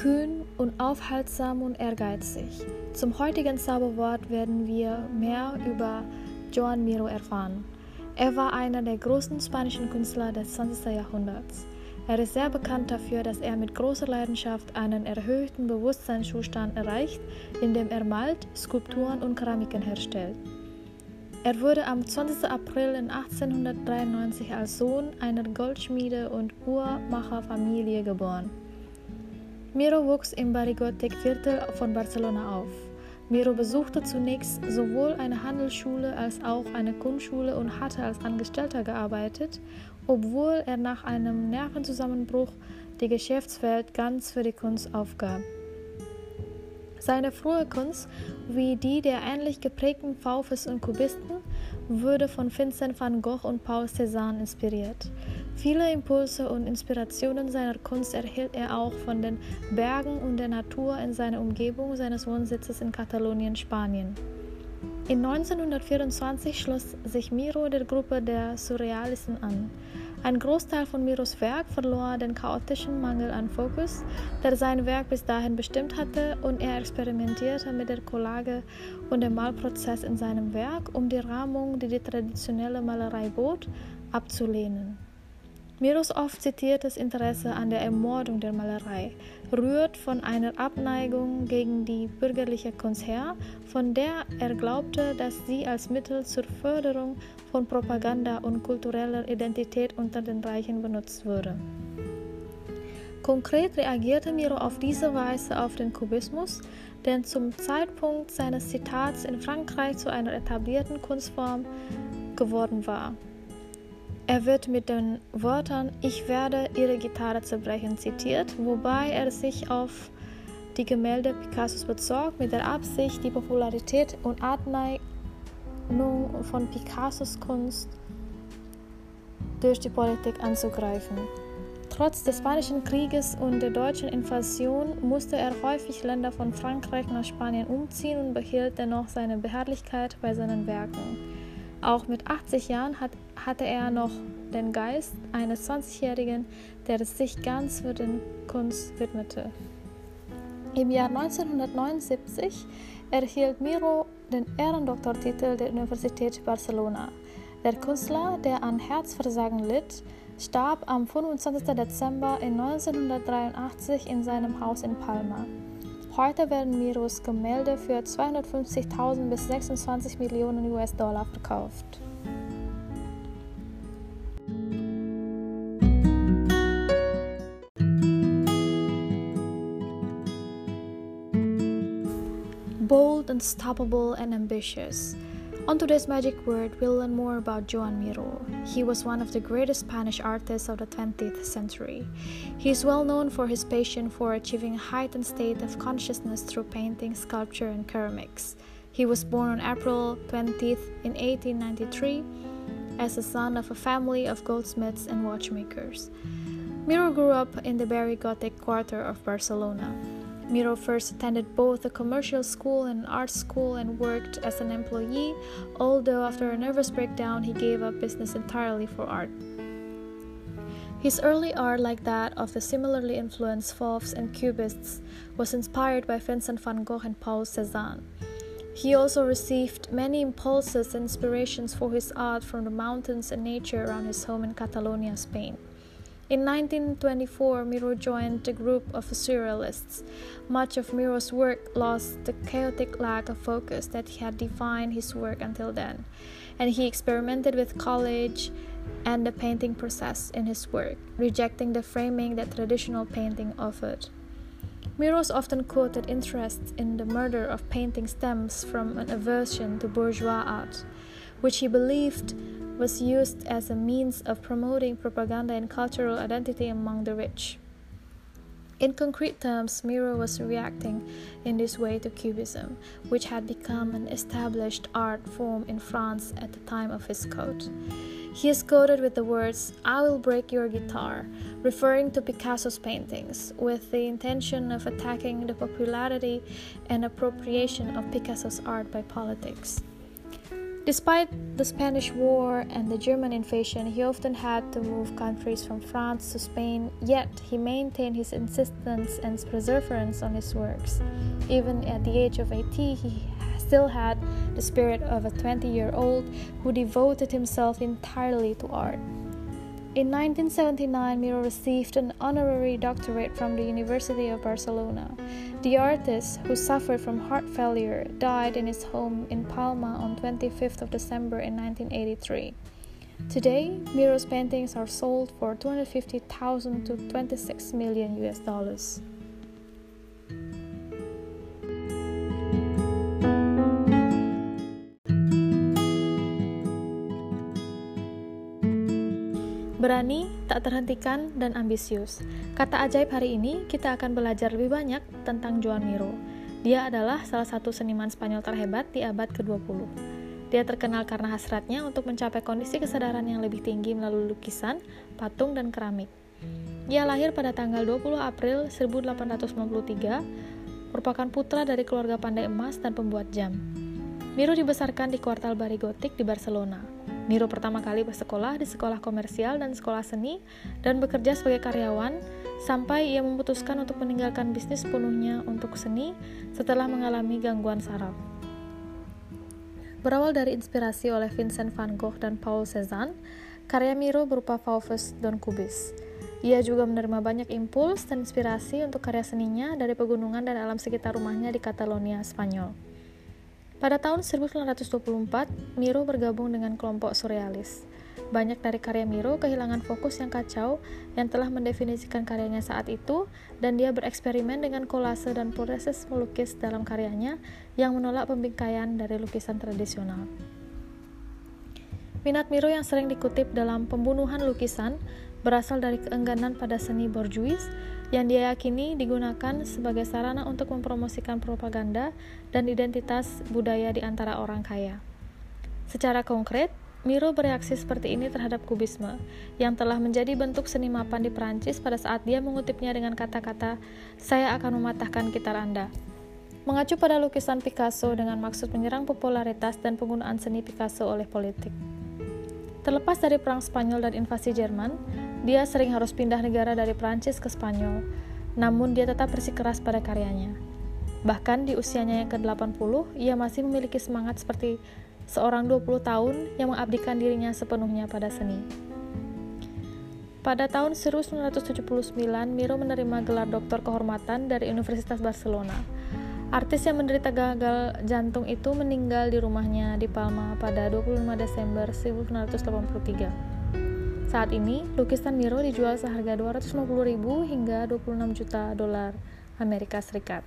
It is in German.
kühn und aufhaltsam und ehrgeizig. Zum heutigen Zauberwort werden wir mehr über Joan Miro erfahren. Er war einer der großen spanischen Künstler des 20. Jahrhunderts. Er ist sehr bekannt dafür, dass er mit großer Leidenschaft einen erhöhten Bewusstseinszustand erreicht, indem er malt, Skulpturen und Keramiken herstellt. Er wurde am 20. April 1893 als Sohn einer Goldschmiede- und Uhrmacherfamilie geboren. Miro wuchs im Barrigotic-Viertel von Barcelona auf. Miro besuchte zunächst sowohl eine Handelsschule als auch eine Kunstschule und hatte als Angestellter gearbeitet, obwohl er nach einem Nervenzusammenbruch die Geschäftswelt ganz für die Kunst aufgab. Seine frühe Kunst, wie die der ähnlich geprägten Faufes und Kubisten, wurde von Vincent van Gogh und Paul Cézanne inspiriert. Viele Impulse und Inspirationen seiner Kunst erhielt er auch von den Bergen und der Natur in seiner Umgebung seines Wohnsitzes in Katalonien, Spanien. In 1924 schloss sich Miro der Gruppe der Surrealisten an. Ein Großteil von Miros Werk verlor den chaotischen Mangel an Fokus, der sein Werk bis dahin bestimmt hatte, und er experimentierte mit der Collage und dem Malprozess in seinem Werk, um die Rahmung, die die traditionelle Malerei bot, abzulehnen. Miros oft zitiertes Interesse an der Ermordung der Malerei rührt von einer Abneigung gegen die bürgerliche Kunst her, von der er glaubte, dass sie als Mittel zur Förderung von Propaganda und kultureller Identität unter den Reichen benutzt wurde. Konkret reagierte Miro auf diese Weise auf den Kubismus, der zum Zeitpunkt seines Zitats in Frankreich zu einer etablierten Kunstform geworden war. Er wird mit den Wörtern Ich werde Ihre Gitarre zerbrechen zitiert, wobei er sich auf die Gemälde Picassos bezog, mit der Absicht, die Popularität und Abneigung von Picassos Kunst durch die Politik anzugreifen. Trotz des Spanischen Krieges und der deutschen Invasion musste er häufig Länder von Frankreich nach Spanien umziehen und behielt dennoch seine Beharrlichkeit bei seinen Werken. Auch mit 80 Jahren hat, hatte er noch den Geist eines 20-Jährigen, der sich ganz für den Kunst widmete. Im Jahr 1979 erhielt Miro den Ehrendoktortitel der Universität Barcelona. Der Künstler, der an Herzversagen litt, starb am 25. Dezember 1983 in seinem Haus in Palma. Heute werden Miros Gemälde für 250.000 bis 26 Millionen US-Dollar verkauft. Bold, unstoppable, and ambitious. On today's magic word, we'll learn more about Joan Miro. He was one of the greatest Spanish artists of the 20th century. He is well known for his passion for achieving a heightened state of consciousness through painting, sculpture, and ceramics. He was born on April 20th in 1893 as the son of a family of goldsmiths and watchmakers. Miro grew up in the Barry Gothic quarter of Barcelona. Miro first attended both a commercial school and an art school and worked as an employee, although after a nervous breakdown, he gave up business entirely for art. His early art, like that of the similarly influenced Fauves and Cubists, was inspired by Vincent van Gogh and Paul Cézanne. He also received many impulses and inspirations for his art from the mountains and nature around his home in Catalonia, Spain. In 1924, Miro joined a group of surrealists. Much of Miro's work lost the chaotic lack of focus that had defined his work until then, and he experimented with collage and the painting process in his work, rejecting the framing that traditional painting offered. Miro's often quoted interest in the murder of painting stems from an aversion to bourgeois art, which he believed was used as a means of promoting propaganda and cultural identity among the rich. In concrete terms, Miro was reacting in this way to Cubism, which had become an established art form in France at the time of his quote. He is quoted with the words, I will break your guitar, referring to Picasso's paintings, with the intention of attacking the popularity and appropriation of Picasso's art by politics. Despite the Spanish War and the German invasion, he often had to move countries from France to Spain, yet he maintained his insistence and perseverance on his works. Even at the age of 80, he still had the spirit of a 20 year old who devoted himself entirely to art. In 1979, Miro received an honorary doctorate from the University of Barcelona. The artist, who suffered from heart failure, died in his home in Palma on 25th of December in 1983. Today, Miro's paintings are sold for 250,000 to 26 million US dollars. Berani, tak terhentikan, dan ambisius. Kata ajaib hari ini, kita akan belajar lebih banyak tentang Joan Miro. Dia adalah salah satu seniman Spanyol terhebat di abad ke-20. Dia terkenal karena hasratnya untuk mencapai kondisi kesadaran yang lebih tinggi melalui lukisan, patung, dan keramik. Ia lahir pada tanggal 20 April 1893, merupakan putra dari keluarga pandai emas dan pembuat jam. Miro dibesarkan di kuartal Barigotik di Barcelona. Miro pertama kali bersekolah di sekolah komersial dan sekolah seni dan bekerja sebagai karyawan sampai ia memutuskan untuk meninggalkan bisnis sepenuhnya untuk seni setelah mengalami gangguan saraf. Berawal dari inspirasi oleh Vincent van Gogh dan Paul Cézanne, karya Miro berupa Fauvus dan Kubis. Ia juga menerima banyak impuls dan inspirasi untuk karya seninya dari pegunungan dan alam sekitar rumahnya di Catalonia, Spanyol. Pada tahun 1924, Miro bergabung dengan kelompok surrealis. Banyak dari karya Miro kehilangan fokus yang kacau yang telah mendefinisikan karyanya saat itu, dan dia bereksperimen dengan kolase dan proses melukis dalam karyanya yang menolak pembingkaian dari lukisan tradisional. Minat Miro yang sering dikutip dalam pembunuhan lukisan berasal dari keengganan pada seni borjuis yang dia yakini digunakan sebagai sarana untuk mempromosikan propaganda dan identitas budaya di antara orang kaya. Secara konkret, Miro bereaksi seperti ini terhadap kubisme, yang telah menjadi bentuk seni mapan di Perancis pada saat dia mengutipnya dengan kata-kata, "Saya akan mematahkan gitar Anda." Mengacu pada lukisan Picasso dengan maksud menyerang popularitas dan penggunaan seni Picasso oleh politik. Terlepas dari Perang Spanyol dan invasi Jerman, dia sering harus pindah negara dari Prancis ke Spanyol, namun dia tetap bersikeras pada karyanya. Bahkan di usianya yang ke-80, ia masih memiliki semangat seperti seorang 20 tahun yang mengabdikan dirinya sepenuhnya pada seni. Pada tahun 1979, Miro menerima gelar doktor kehormatan dari Universitas Barcelona. Artis yang menderita gagal jantung itu meninggal di rumahnya di Palma pada 25 Desember 1983. Saat ini, lukisan Miro dijual seharga 250.000 hingga 26 juta dolar Amerika Serikat.